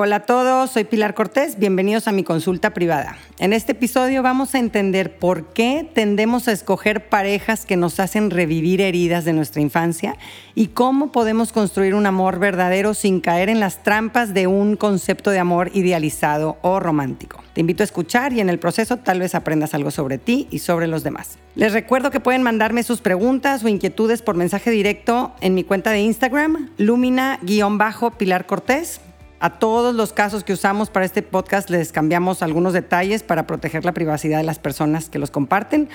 Hola a todos, soy Pilar Cortés, bienvenidos a mi consulta privada. En este episodio vamos a entender por qué tendemos a escoger parejas que nos hacen revivir heridas de nuestra infancia y cómo podemos construir un amor verdadero sin caer en las trampas de un concepto de amor idealizado o romántico. Te invito a escuchar y en el proceso tal vez aprendas algo sobre ti y sobre los demás. Les recuerdo que pueden mandarme sus preguntas o inquietudes por mensaje directo en mi cuenta de Instagram, lumina-pilar Cortés a todos los casos que usamos para este podcast les cambiamos algunos detalles para proteger la privacidad de las personas que los comparten,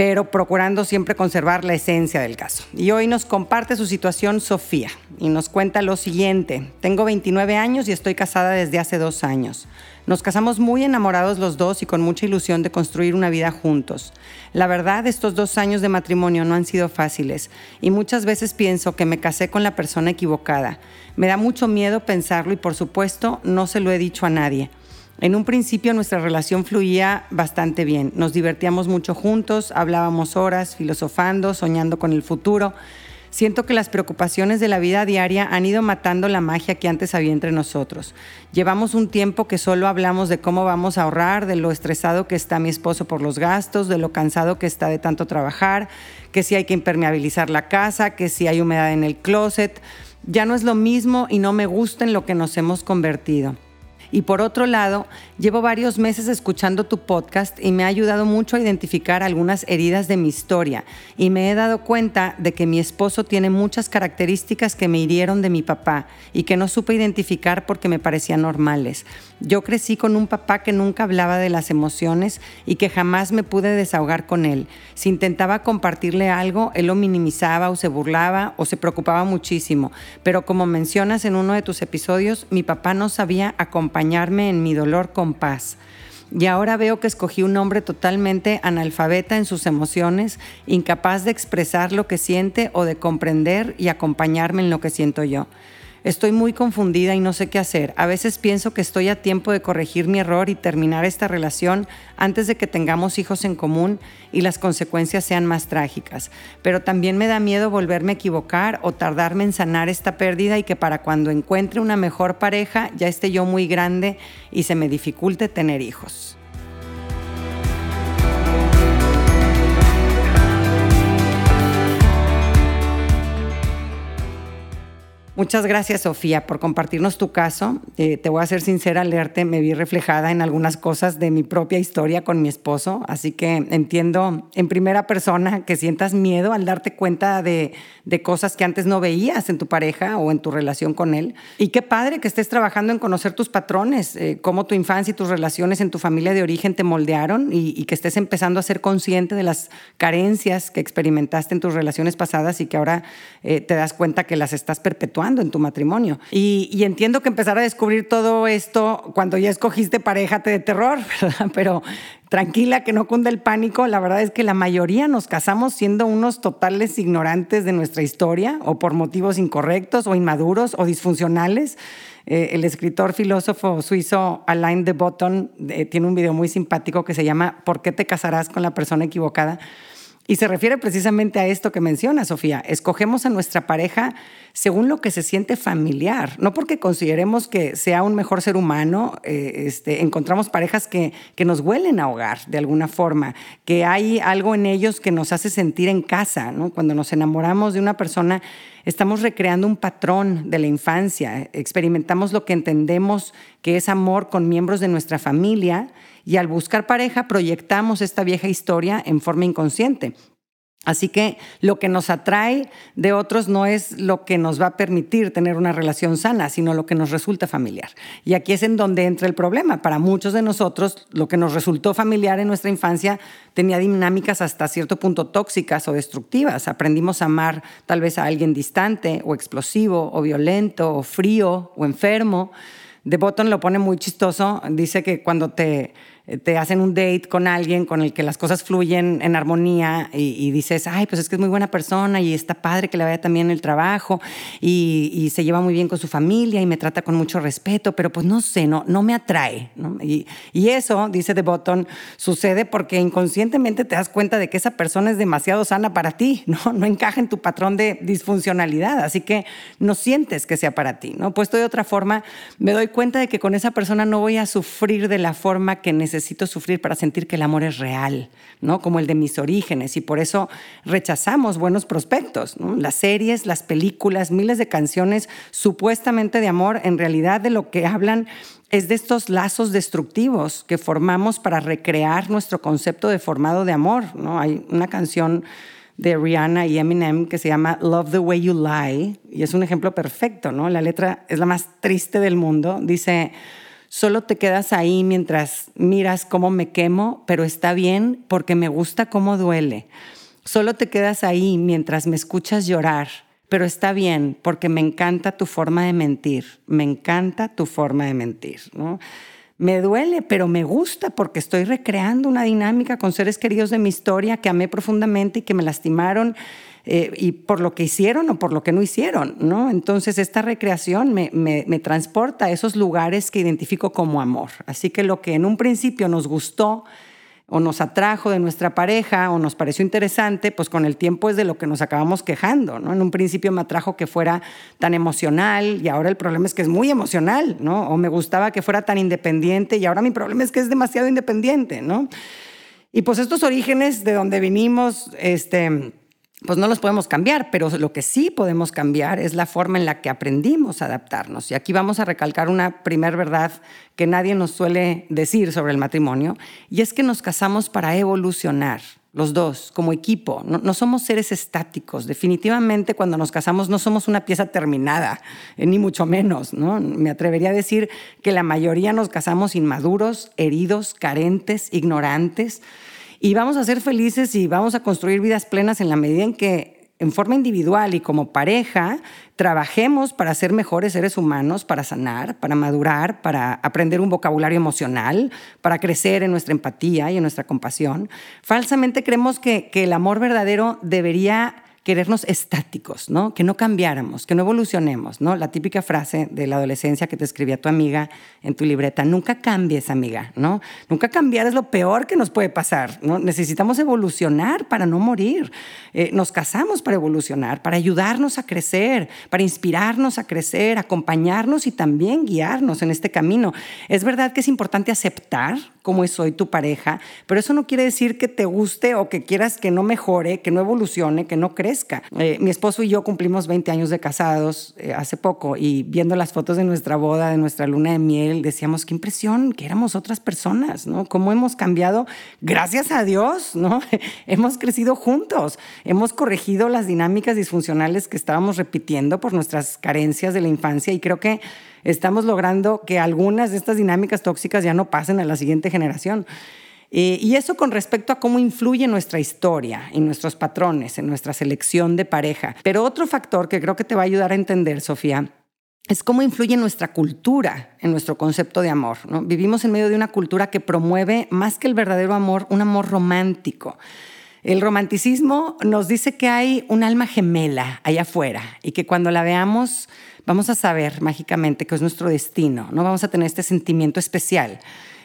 pero procurando siempre conservar la esencia del caso. Y hoy nos comparte su situación Sofía y nos cuenta lo siguiente. Tengo 29 años y estoy casada desde hace dos años. Nos casamos muy enamorados los dos y con mucha ilusión de construir una vida juntos. La verdad, estos dos años de matrimonio no han sido fáciles y muchas veces pienso que me casé con la persona equivocada. Me da mucho miedo pensarlo y por supuesto no se lo he dicho a nadie. En un principio nuestra relación fluía bastante bien. Nos divertíamos mucho juntos, hablábamos horas, filosofando, soñando con el futuro. Siento que las preocupaciones de la vida diaria han ido matando la magia que antes había entre nosotros. Llevamos un tiempo que solo hablamos de cómo vamos a ahorrar, de lo estresado que está mi esposo por los gastos, de lo cansado que está de tanto trabajar, que si hay que impermeabilizar la casa, que si hay humedad en el closet. Ya no es lo mismo y no me gusta en lo que nos hemos convertido. Y por otro lado, llevo varios meses escuchando tu podcast y me ha ayudado mucho a identificar algunas heridas de mi historia. Y me he dado cuenta de que mi esposo tiene muchas características que me hirieron de mi papá y que no supe identificar porque me parecían normales. Yo crecí con un papá que nunca hablaba de las emociones y que jamás me pude desahogar con él. Si intentaba compartirle algo, él lo minimizaba o se burlaba o se preocupaba muchísimo. Pero como mencionas en uno de tus episodios, mi papá no sabía acompañar acompañarme en mi dolor con paz. Y ahora veo que escogí un hombre totalmente analfabeta en sus emociones, incapaz de expresar lo que siente o de comprender y acompañarme en lo que siento yo. Estoy muy confundida y no sé qué hacer. A veces pienso que estoy a tiempo de corregir mi error y terminar esta relación antes de que tengamos hijos en común y las consecuencias sean más trágicas. Pero también me da miedo volverme a equivocar o tardarme en sanar esta pérdida y que para cuando encuentre una mejor pareja ya esté yo muy grande y se me dificulte tener hijos. Muchas gracias, Sofía, por compartirnos tu caso. Eh, te voy a ser sincera, al leerte me vi reflejada en algunas cosas de mi propia historia con mi esposo, así que entiendo en primera persona que sientas miedo al darte cuenta de, de cosas que antes no veías en tu pareja o en tu relación con él. Y qué padre que estés trabajando en conocer tus patrones, eh, cómo tu infancia y tus relaciones en tu familia de origen te moldearon y, que estés empezando a ser consciente de las carencias que experimentaste en tus relaciones pasadas y que ahora eh, te das cuenta que las estás perpetuando en tu matrimonio. Y, entiendo que empezar a descubrir todo esto cuando ya escogiste pareja te de terror, Pero tranquila, que no cunda el pánico. La verdad es que la mayoría nos casamos siendo unos totales ignorantes de nuestra historia o por motivos incorrectos o inmaduros o disfuncionales. Eh, el escritor filósofo suizo Alain de Botton eh, tiene un video muy simpático que se llama ¿Por qué te casarás con la persona equivocada? Y se refiere precisamente a esto que menciona Sofía. Escogemos a nuestra pareja según lo que se siente familiar, no porque consideremos que sea un mejor ser humano, eh, este, encontramos parejas que, que nos huelen a hogar de alguna forma, que hay algo en ellos que nos hace sentir en casa. ¿no? Cuando nos enamoramos de una persona, estamos recreando un patrón de la infancia, experimentamos lo que entendemos que es amor con miembros de nuestra familia y al buscar pareja proyectamos esta vieja historia en forma inconsciente. Así que lo que nos atrae de otros no es lo que nos va a permitir tener una relación sana, sino lo que nos resulta familiar. Y aquí es en donde entra el problema. Para muchos de nosotros, lo que nos resultó familiar en nuestra infancia tenía dinámicas hasta cierto punto tóxicas o destructivas. Aprendimos a amar tal vez a alguien distante o explosivo o violento o frío o enfermo. De Botton lo pone muy chistoso. Dice que cuando te te hacen un date con alguien con el que las cosas fluyen en armonía y, dices, ay, pues es que es muy buena persona y está padre que le vaya también el trabajo y, se lleva muy bien con su familia y me trata con mucho respeto, pero pues no sé, no, no me atrae. Y, y, eso, dice The Button, sucede porque inconscientemente te das cuenta de que esa persona es demasiado sana para ti, ¿no? no encaja en tu patrón de disfuncionalidad, así que no sientes que sea para ti. ¿no? Puesto de otra forma, me doy cuenta de que con esa persona no voy a sufrir de la forma que necesito necesito sufrir para sentir que el amor es real, ¿no? Como el de mis orígenes y por eso rechazamos buenos prospectos, Las series, las películas, miles de canciones supuestamente de amor, en realidad de lo que hablan es de estos lazos destructivos que formamos para recrear nuestro concepto deformado de amor, ¿no? Hay una canción de Rihanna y Eminem que se llama Love the Way You Lie y es un ejemplo perfecto, ¿no? La letra es la más triste del mundo, dice Solo te quedas ahí mientras miras cómo me quemo, pero está bien porque me gusta cómo duele. Solo te quedas ahí mientras me escuchas llorar, pero está bien porque me encanta tu forma de mentir. Me encanta tu forma de mentir. Me duele, pero me gusta porque estoy recreando una dinámica con seres queridos de mi historia que amé profundamente y que me lastimaron eh, y por lo que hicieron o por lo que no hicieron, ¿no? Entonces esta recreación me, me, transporta a esos lugares que identifico como amor. Así que lo que en un principio nos gustó o nos atrajo de nuestra pareja o nos pareció interesante, pues con el tiempo es de lo que nos acabamos quejando, ¿no? En un principio me atrajo que fuera tan emocional y ahora el problema es que es muy emocional, ¿no? O me gustaba que fuera tan independiente y ahora mi problema es que es demasiado independiente, ¿no? Y pues estos orígenes de donde vinimos, este pues no los podemos cambiar, pero lo que sí podemos cambiar es la forma en la que aprendimos a adaptarnos. Y aquí vamos a recalcar una primer verdad que nadie nos suele decir sobre el matrimonio, y es que nos casamos para evolucionar, los dos, como equipo. No, somos seres estáticos. Definitivamente cuando nos casamos no somos una pieza terminada, eh, ni mucho menos. ¿no? Me atrevería a decir que la mayoría nos casamos inmaduros, heridos, carentes, ignorantes y vamos a ser felices y vamos a construir vidas plenas en la medida en que en forma individual y como pareja trabajemos para ser mejores seres humanos, para sanar, para madurar, para aprender un vocabulario emocional, para crecer en nuestra empatía y en nuestra compasión. Falsamente creemos que, que el amor verdadero debería querernos estáticos, ¿no? Que no cambiáramos, que no evolucionemos, ¿no? La típica frase de la adolescencia que te escribía tu amiga en tu libreta, nunca cambies, amiga, ¿no? Nunca cambiar es lo peor que nos puede pasar, ¿no? Necesitamos evolucionar para no morir. Eh, nos casamos para evolucionar, para ayudarnos a crecer, para inspirarnos a crecer, acompañarnos y también guiarnos en este camino. Es verdad que es importante aceptar cómo es hoy tu pareja, pero eso no quiere decir que te guste o que quieras que no mejore, que no evolucione, que no crezca. Eh, mi esposo y yo cumplimos 20 años de casados eh, hace poco y viendo las fotos de nuestra boda, de nuestra luna de miel, decíamos, qué impresión que éramos otras personas, ¿no? Cómo hemos cambiado, gracias a Dios, ¿no? hemos crecido juntos, hemos corregido las dinámicas disfuncionales que estábamos repitiendo por nuestras carencias de la infancia y creo que estamos logrando que algunas de estas dinámicas tóxicas ya no pasen a la siguiente generación. Eh, y eso con respecto a cómo influye nuestra historia y nuestros patrones, en nuestra selección de pareja. Pero otro factor que creo que te va a ayudar a entender, Sofía, es cómo influye nuestra cultura en nuestro concepto de amor. Vivimos en medio de una cultura que promueve, más que el verdadero amor, un amor romántico. El romanticismo nos dice que hay un alma gemela allá afuera y que cuando la veamos vamos a saber mágicamente que es nuestro destino, no vamos a tener este sentimiento especial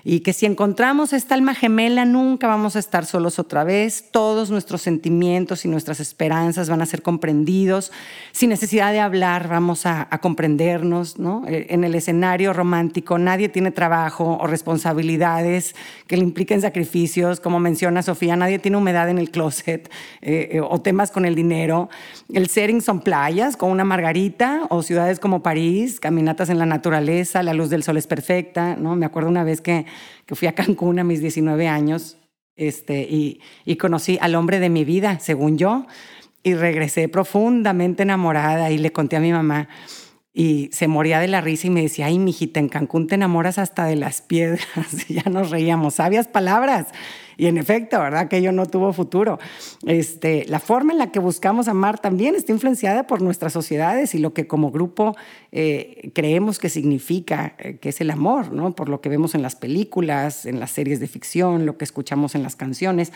y que si encontramos esta alma gemela nunca vamos a estar solos otra vez, todos nuestros sentimientos y nuestras esperanzas van a ser comprendidos, sin necesidad de hablar vamos a, comprendernos, ¿no? Eh, en el escenario romántico nadie tiene trabajo o responsabilidades que le impliquen sacrificios, como menciona Sofía, nadie tiene humedad en el closet eh, eh, o temas con el dinero. El setting son playas con una margarita o ciudades como París, caminatas en la naturaleza, la luz del sol es perfecta, ¿no? Me acuerdo una vez que que fui a Cancún a mis 19 años este, y, y conocí al hombre de mi vida, según yo, y regresé profundamente enamorada y le conté a mi mamá y se moría de la risa y me decía, ay, mijita, en Cancún te enamoras hasta de las piedras. Y ya nos reíamos, sabias palabras. Y en efecto, ¿verdad? Aquello no tuvo futuro. Este, la forma en la que buscamos amar también está influenciada por nuestras sociedades y lo que como grupo eh, creemos que significa, eh, que es el amor, ¿no? Por lo que vemos en las películas, en las series de ficción, lo que escuchamos en las canciones.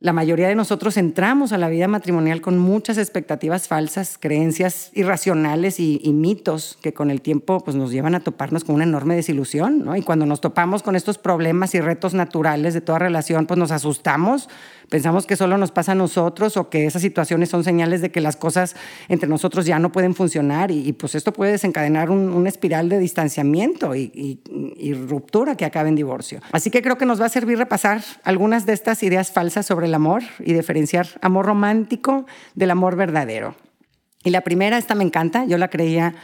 La mayoría de nosotros entramos a la vida matrimonial con muchas expectativas falsas, creencias irracionales y, mitos que con el tiempo pues, nos llevan a toparnos con una enorme desilusión. ¿no? Y cuando nos topamos con estos problemas y retos naturales de toda relación, pues nos asustamos pensamos que solo nos pasa a nosotros o que esas situaciones son señales de que las cosas entre nosotros ya no pueden funcionar y, pues esto puede desencadenar un, una espiral de distanciamiento y, y, ruptura que acabe en divorcio. Así que creo que nos va a servir repasar algunas de estas ideas falsas sobre el amor y diferenciar amor romántico del amor verdadero. Y la primera, esta me encanta, yo la creía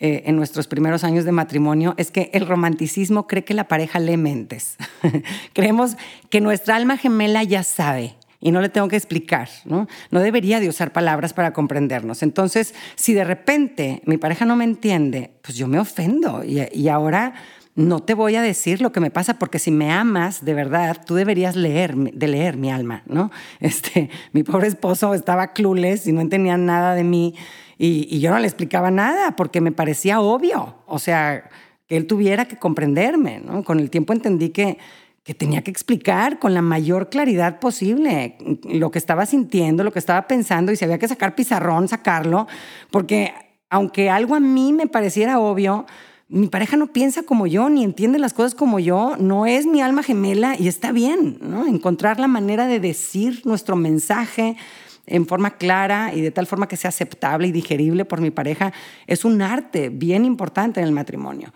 eh, en nuestros primeros años de matrimonio es que el romanticismo cree que la pareja lee mentes. Creemos que nuestra alma gemela ya sabe y no le tengo que explicar, ¿no? No debería de usar palabras para comprendernos. Entonces, si de repente mi pareja no me entiende, pues yo me ofendo y, ahora no te voy a decir lo que me pasa porque si me amas de verdad, tú deberías leer, de leer mi alma, ¿no? Este, mi pobre esposo estaba clueless y no entendía nada de mí y, yo no le explicaba nada porque me parecía obvio, o sea, que él tuviera que comprenderme. ¿no? Con el tiempo entendí que, que tenía que explicar con la mayor claridad posible lo que estaba sintiendo, lo que estaba pensando y si había que sacar pizarrón, sacarlo, porque aunque algo a mí me pareciera obvio, mi pareja no piensa como yo, ni entiende las cosas como yo, no es mi alma gemela y está bien, ¿no? Encontrar la manera de decir nuestro mensaje, en forma clara y de tal forma que sea aceptable y digerible por mi pareja, es un arte bien importante en el matrimonio.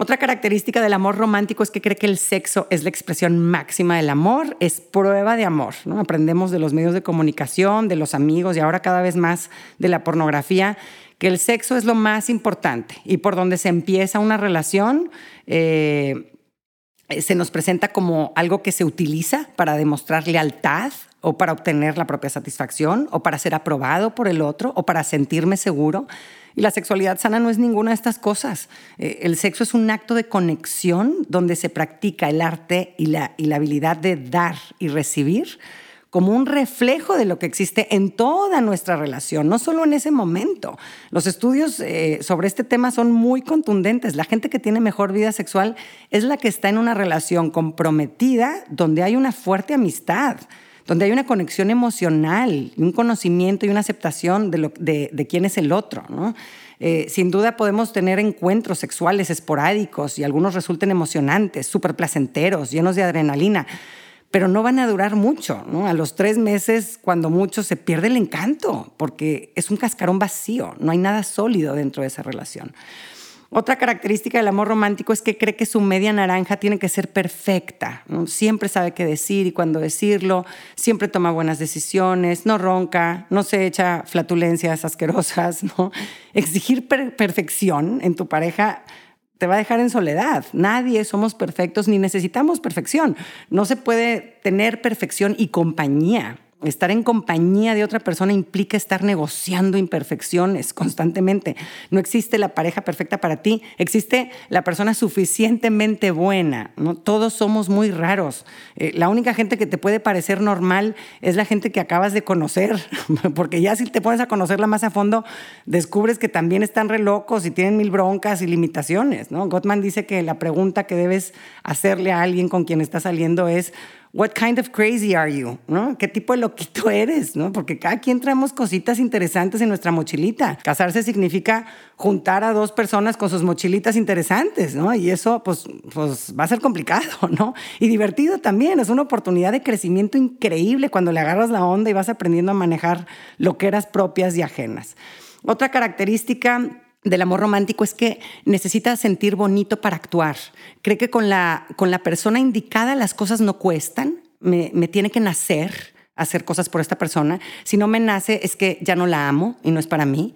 Otra característica del amor romántico es que cree que el sexo es la expresión máxima del amor, es prueba de amor. ¿no? Aprendemos de los medios de comunicación, de los amigos y ahora cada vez más de la pornografía, que el sexo es lo más importante y por donde se empieza una relación. Eh, se nos presenta como algo que se utiliza para demostrar lealtad, o para obtener la propia satisfacción, o para ser aprobado por el otro, o para sentirme seguro. Y la sexualidad sana no es ninguna de estas cosas. Eh, el sexo es un acto de conexión donde se practica el arte y la, y la habilidad de dar y recibir como un reflejo de lo que existe en toda nuestra relación, no solo en ese momento. Los estudios eh, sobre este tema son muy contundentes. La gente que tiene mejor vida sexual es la que está en una relación comprometida donde hay una fuerte amistad donde hay una conexión emocional, un conocimiento y una aceptación de, quién es el otro. Eh, sin duda podemos tener encuentros sexuales esporádicos y algunos resulten emocionantes, súper placenteros, llenos de adrenalina, pero no van a durar mucho. ¿no? A los tres meses, cuando mucho, se pierde el encanto, porque es un cascarón vacío, no hay nada sólido dentro de esa relación. Otra característica del amor romántico es que cree que su media naranja tiene que ser perfecta. Siempre sabe qué decir y cuándo decirlo, siempre toma buenas decisiones, no ronca, no se echa flatulencias asquerosas. ¿no? Exigir perfección en tu pareja te va a dejar en soledad. Nadie somos perfectos ni necesitamos perfección. No se puede tener perfección y compañía. Estar en compañía de otra persona implica estar negociando imperfecciones constantemente. No existe la pareja perfecta para ti, existe la persona suficientemente buena. ¿no? Todos somos muy raros. Eh, la única gente que te puede parecer normal es la gente que acabas de conocer, porque ya si te pones a conocerla más a fondo, descubres que también están re locos y tienen mil broncas y limitaciones. ¿no? Gottman dice que la pregunta que debes hacerle a alguien con quien estás saliendo es, what kind of crazy are you? ¿No? ¿Qué tipo de loquito eres? ¿No? Porque cada quien traemos cositas interesantes en nuestra mochilita. Casarse significa juntar a dos personas con sus mochilitas interesantes, ¿no? Y eso, pues, pues va a ser complicado, ¿no? Y divertido también. Es una oportunidad de crecimiento increíble cuando le agarras la onda y vas aprendiendo a manejar loqueras propias y ajenas. Otra característica del amor romántico es que necesita sentir bonito para actuar. Cree que con la, con la persona indicada las cosas no cuestan, me, tiene que nacer hacer cosas por esta persona. Si no me nace es que ya no la amo y no es para mí.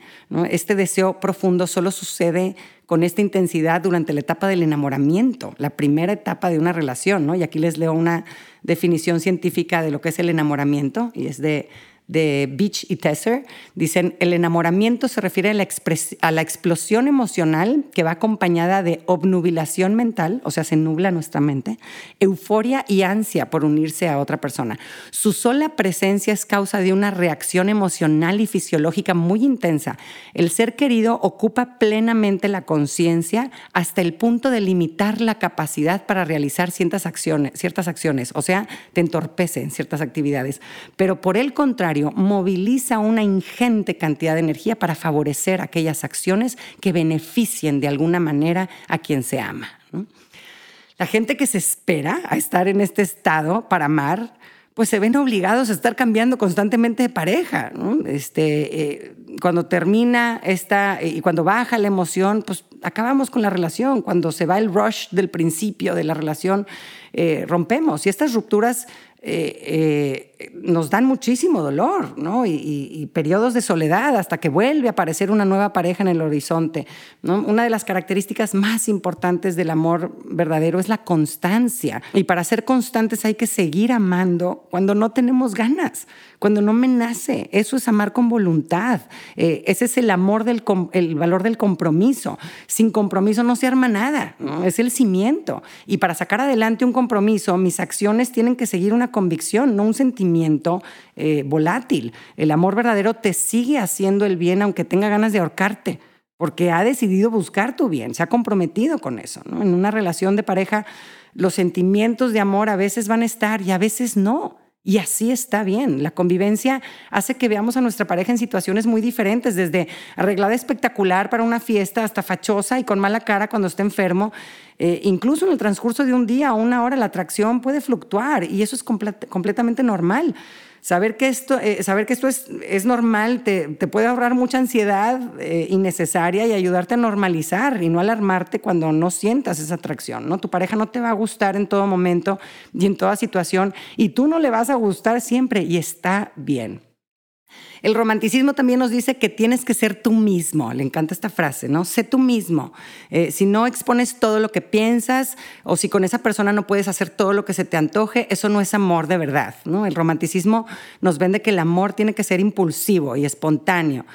Este deseo profundo solo sucede con esta intensidad durante la etapa del enamoramiento, la primera etapa de una relación. ¿no? Y aquí les leo una definición científica de lo que es el enamoramiento y es de de Beach y Tesser. Dicen, el enamoramiento se refiere a la, explosión emocional que va acompañada de obnubilación mental, o sea, se nubla nuestra mente, euforia y ansia por unirse a otra persona. Su sola presencia es causa de una reacción emocional y fisiológica muy intensa. El ser querido ocupa plenamente la conciencia hasta el punto de limitar la capacidad para realizar ciertas acciones, ciertas acciones, o sea, te entorpece en ciertas actividades. Pero por el contrario, moviliza una ingente cantidad de energía para favorecer aquellas acciones que beneficien de alguna manera a quien se ama. La gente que se espera a estar en este estado para amar, pues se ven obligados a estar cambiando constantemente de pareja. Este, eh, cuando termina esta y cuando baja la emoción, pues acabamos con la relación. Cuando se va el rush del principio de la relación, eh, rompemos. Y estas rupturas eh, eh, nos dan muchísimo dolor, ¿no? Y, periodos de soledad hasta que vuelve a aparecer una nueva pareja en el horizonte. ¿no? Una de las características más importantes del amor verdadero es la constancia. Y para ser constantes hay que seguir amando cuando no tenemos ganas, cuando no me nace. Eso es amar con voluntad. Eh, ese es el amor del el valor del compromiso. Sin compromiso no se arma nada, ¿no? es el cimiento. Y para sacar adelante un compromiso, mis acciones tienen que seguir una convicción, no un sentimiento eh, volátil. El amor verdadero te sigue haciendo el bien aunque tenga ganas de ahorcarte, porque ha decidido buscar tu bien, se ha comprometido con eso. En una relación de pareja, los sentimientos de amor a veces van a estar y a veces no. Y así está bien. La convivencia hace que veamos a nuestra pareja en situaciones muy diferentes, desde arreglada espectacular para una fiesta hasta fachosa y con mala cara cuando está enfermo. Eh, incluso en el transcurso de un día o una hora la atracción puede fluctuar y eso es completamente normal. Saber que esto, eh, saber que esto es, es normal te, te, puede ahorrar mucha ansiedad eh, innecesaria y ayudarte a normalizar y no alarmarte cuando no sientas esa atracción. ¿no? Tu pareja no te va a gustar en todo momento y en toda situación y tú no le vas a gustar siempre y está bien. El romanticismo también nos dice que tienes que ser tú mismo. Le encanta esta frase, ¿no? Sé tú mismo. Eh, si no expones todo lo que piensas o si con esa persona no puedes hacer todo lo que se te antoje, eso no es amor de verdad, ¿no? El romanticismo nos vende que el amor tiene que ser impulsivo y espontáneo.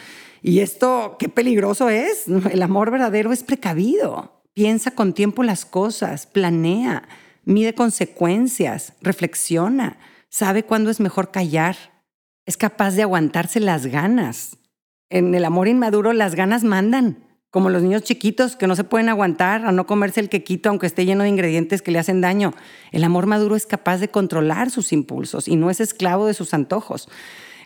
Y esto, qué peligroso es. El amor verdadero es precavido. Piensa con tiempo las cosas, planea, mide consecuencias, reflexiona, sabe cuándo es mejor callar es capaz de aguantarse las ganas. En el amor inmaduro las ganas mandan, como los niños chiquitos que no se pueden aguantar a no comerse el quequito aunque esté lleno de ingredientes que le hacen daño. El amor maduro es capaz de controlar sus impulsos y no es esclavo de sus antojos.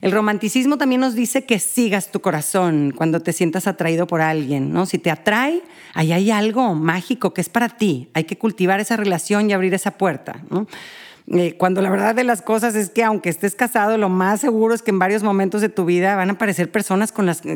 El romanticismo también nos dice que sigas tu corazón cuando te sientas atraído por alguien, ¿no? Si te atrae, ahí hay algo mágico que es para ti. Hay que cultivar esa relación y abrir esa puerta, ¿no? Eh, cuando la verdad de las cosas es que aunque estés casado, lo más seguro es que en varios momentos de tu vida van a aparecer personas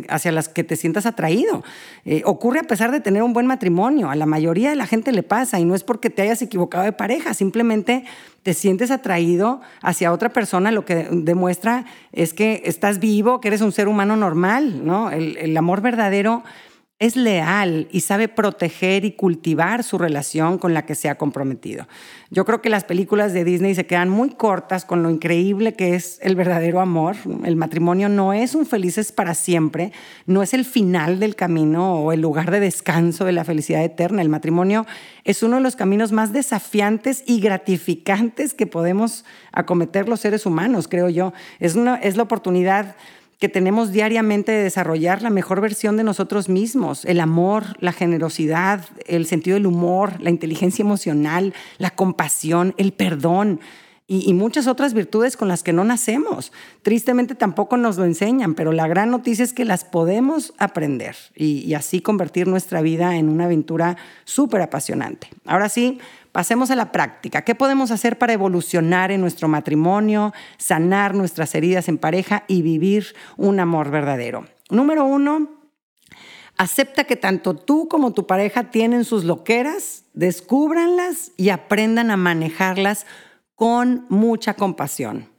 hacia las que te sientas atraído. Eh, ocurre a pesar de tener un buen matrimonio. A la mayoría de la gente le pasa y no es porque te hayas equivocado de pareja, simplemente te sientes atraído hacia otra persona, lo que demuestra es que estás vivo, que eres un ser humano normal, ¿no? el amor verdadero es leal y sabe proteger y cultivar su relación con la que se ha comprometido. Yo creo que las películas de Disney se quedan muy cortas con lo increíble que es el verdadero amor. El matrimonio no es un felices para siempre, no es el final del camino o el lugar de descanso de la felicidad eterna. El matrimonio es uno de los caminos más desafiantes y gratificantes que podemos acometer los seres humanos, creo yo. Es, es la oportunidad que tenemos diariamente de desarrollar la mejor versión de nosotros mismos, el amor, la generosidad, el sentido del humor, la inteligencia emocional, la compasión, el perdón y, muchas otras virtudes con las que no nacemos. Tristemente tampoco nos lo enseñan, pero la gran noticia es que las podemos aprender y, y así convertir nuestra vida en una aventura súper apasionante. Ahora sí, Pasemos a la práctica. ¿Qué podemos hacer para evolucionar en nuestro matrimonio, sanar nuestras heridas en pareja y vivir un amor verdadero? Número uno, acepta que tanto tú como tu pareja tienen sus loqueras, descúbranlas y aprendan a manejarlas con mucha compasión.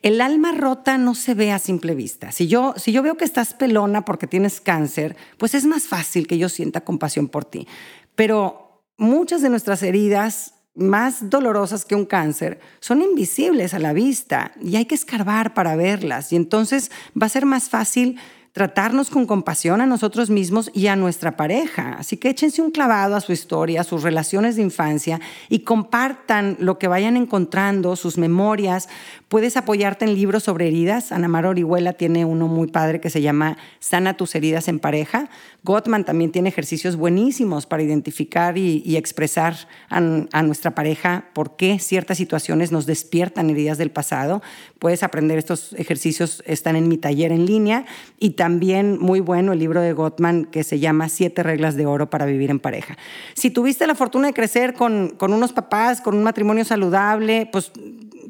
El alma rota no se ve a simple vista. Si yo, si yo veo que estás pelona porque tienes cáncer, pues es más fácil que yo sienta compasión por ti. Pero muchas de nuestras heridas más dolorosas que un cáncer son invisibles a la vista y hay que escarbar para verlas. Y entonces va a ser más fácil tratarnos con compasión a nosotros mismos y a nuestra pareja. Así que échense un clavado a su historia, a sus relaciones de infancia y compartan lo que vayan encontrando, sus memorias. Puedes apoyarte en libros sobre heridas. Ana Mar Orihuela tiene uno muy padre que se llama Sana tus heridas en pareja. Gottman también tiene ejercicios buenísimos para identificar y, expresar a, a nuestra pareja por qué ciertas situaciones nos despiertan heridas del pasado. Puedes aprender estos ejercicios, están en mi taller en línea y también muy bueno el libro de Gottman que se llama Siete reglas de oro para vivir en pareja. Si tuviste la fortuna de crecer con, con unos papás, con un matrimonio saludable, pues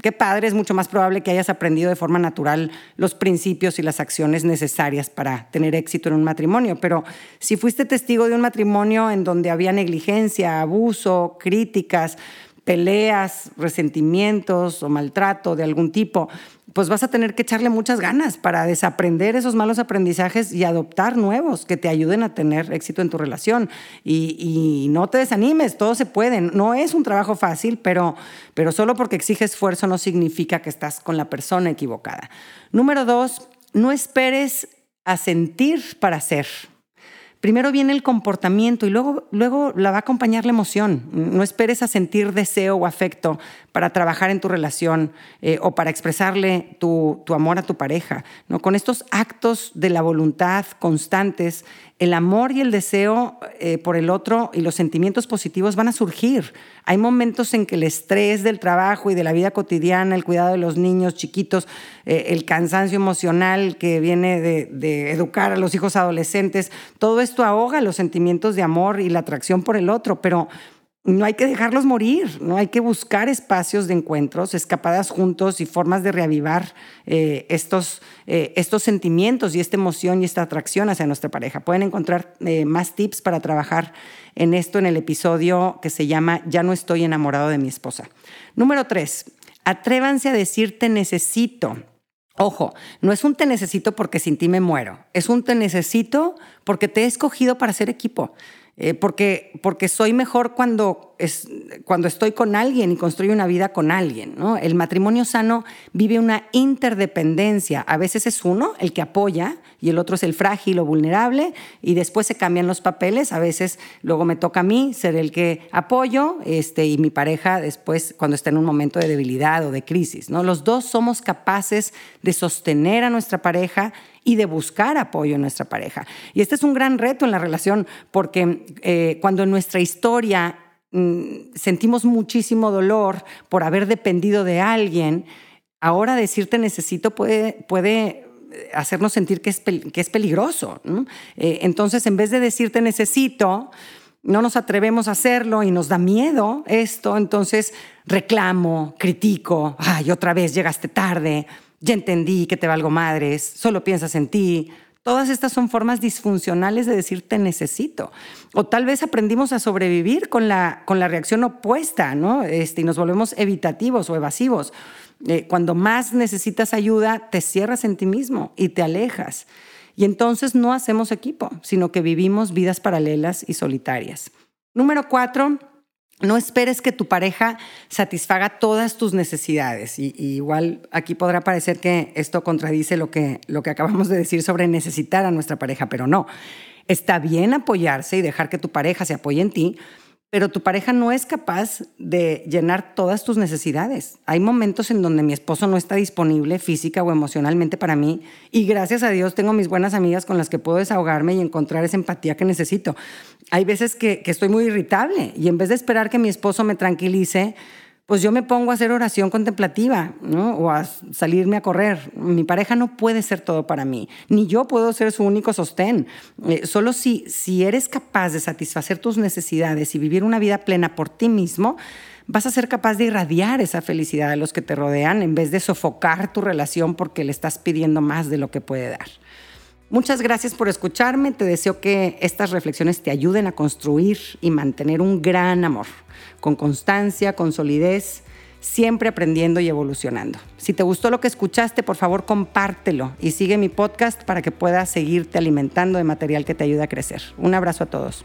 qué padre, es mucho más probable que hayas aprendido de forma natural los principios y las acciones necesarias para tener éxito en un matrimonio. Pero si fuiste testigo de un matrimonio en donde había negligencia, abuso, críticas, peleas, resentimientos o maltrato de algún tipo, pues vas a tener que echarle muchas ganas para desaprender esos malos aprendizajes y adoptar nuevos que te ayuden a tener éxito en tu relación. Y, no te desanimes, todo se puede. No es un trabajo fácil, pero, pero solo porque exige esfuerzo no significa que estás con la persona equivocada. Número dos, no esperes a sentir para ser primero viene el comportamiento y luego, luego la va a acompañar la emoción. No esperes a sentir deseo o afecto para trabajar en tu relación eh, o para expresarle tu, tu, amor a tu pareja. ¿no? Con estos actos de la voluntad constantes, el amor y el deseo eh, por el otro y los sentimientos positivos van a surgir. Hay momentos en que el estrés del trabajo y de la vida cotidiana, el cuidado de los niños chiquitos, eh, el cansancio emocional que viene de, de, educar a los hijos adolescentes, todo esto ahoga los sentimientos de amor y la atracción por el otro, pero no hay que dejarlos morir, no hay que buscar espacios de encuentros, escapadas juntos y formas de reavivar eh, estos, eh, estos sentimientos y esta emoción y esta atracción hacia nuestra pareja. Pueden encontrar eh, más tips para trabajar en esto en el episodio que se llama Ya no estoy enamorado de mi esposa. Número tres, atrévanse a decirte necesito. Ojo, no es un te necesito porque sin ti me muero, es un te necesito porque te he escogido para ser equipo. Eh, porque, porque soy mejor cuando, es, cuando estoy con alguien y construyo una vida con alguien. ¿no? El matrimonio sano vive una interdependencia. A veces es uno el que apoya y el otro es el frágil o vulnerable y después se cambian los papeles. A veces luego me toca a mí ser el que apoyo este, y mi pareja después cuando está en un momento de debilidad o de crisis. ¿no? Los dos somos capaces de sostener a nuestra pareja y de buscar apoyo en nuestra pareja. Y este es un gran reto en la relación porque eh, cuando nuestra historia mm, sentimos muchísimo dolor por haber dependido de alguien, ahora decirte necesito puede, puede hacernos sentir que es, que es peligroso. Eh, entonces, en vez de decirte necesito, no nos atrevemos a hacerlo y nos da miedo esto, entonces reclamo, critico, ay, otra vez llegaste tarde, ya entendí que te valgo madres, solo piensas en ti. Todas estas son formas disfuncionales de decir te necesito. O tal vez aprendimos a sobrevivir con la, con la reacción opuesta, ¿no? Este, y nos volvemos evitativos o evasivos. Eh, cuando más necesitas ayuda, te cierras en ti mismo y te alejas. Y entonces no hacemos equipo, sino que vivimos vidas paralelas y solitarias. Número cuatro, no esperes que tu pareja satisfaga todas tus necesidades. Y, igual aquí podrá parecer que esto contradice lo que, lo que acabamos de decir sobre necesitar a nuestra pareja, pero no. Está bien apoyarse y dejar que tu pareja se apoye en ti, pero tu pareja no es capaz de llenar todas tus necesidades. Hay momentos en donde mi esposo no está disponible física o emocionalmente para mí y gracias a Dios tengo mis buenas amigas con las que puedo desahogarme y encontrar esa empatía que necesito. Hay veces que, que estoy muy irritable y en vez de esperar que mi esposo me tranquilice, pues yo me pongo a hacer oración contemplativa, ¿no? O a salirme a correr. Mi pareja no puede ser todo para mí, ni yo puedo ser su único sostén. Eh, solo si, si eres capaz de satisfacer tus necesidades y vivir una vida plena por ti mismo, vas a ser capaz de irradiar esa felicidad a los que te rodean en vez de sofocar tu relación porque le estás pidiendo más de lo que puede dar. Muchas gracias por escucharme. Te deseo que estas reflexiones te ayuden a construir y mantener un gran amor, con constancia, con solidez, siempre aprendiendo y evolucionando. Si te gustó lo que escuchaste, por favor compártelo y sigue mi podcast para que puedas seguirte alimentando de material que te ayude a crecer. Un abrazo a todos.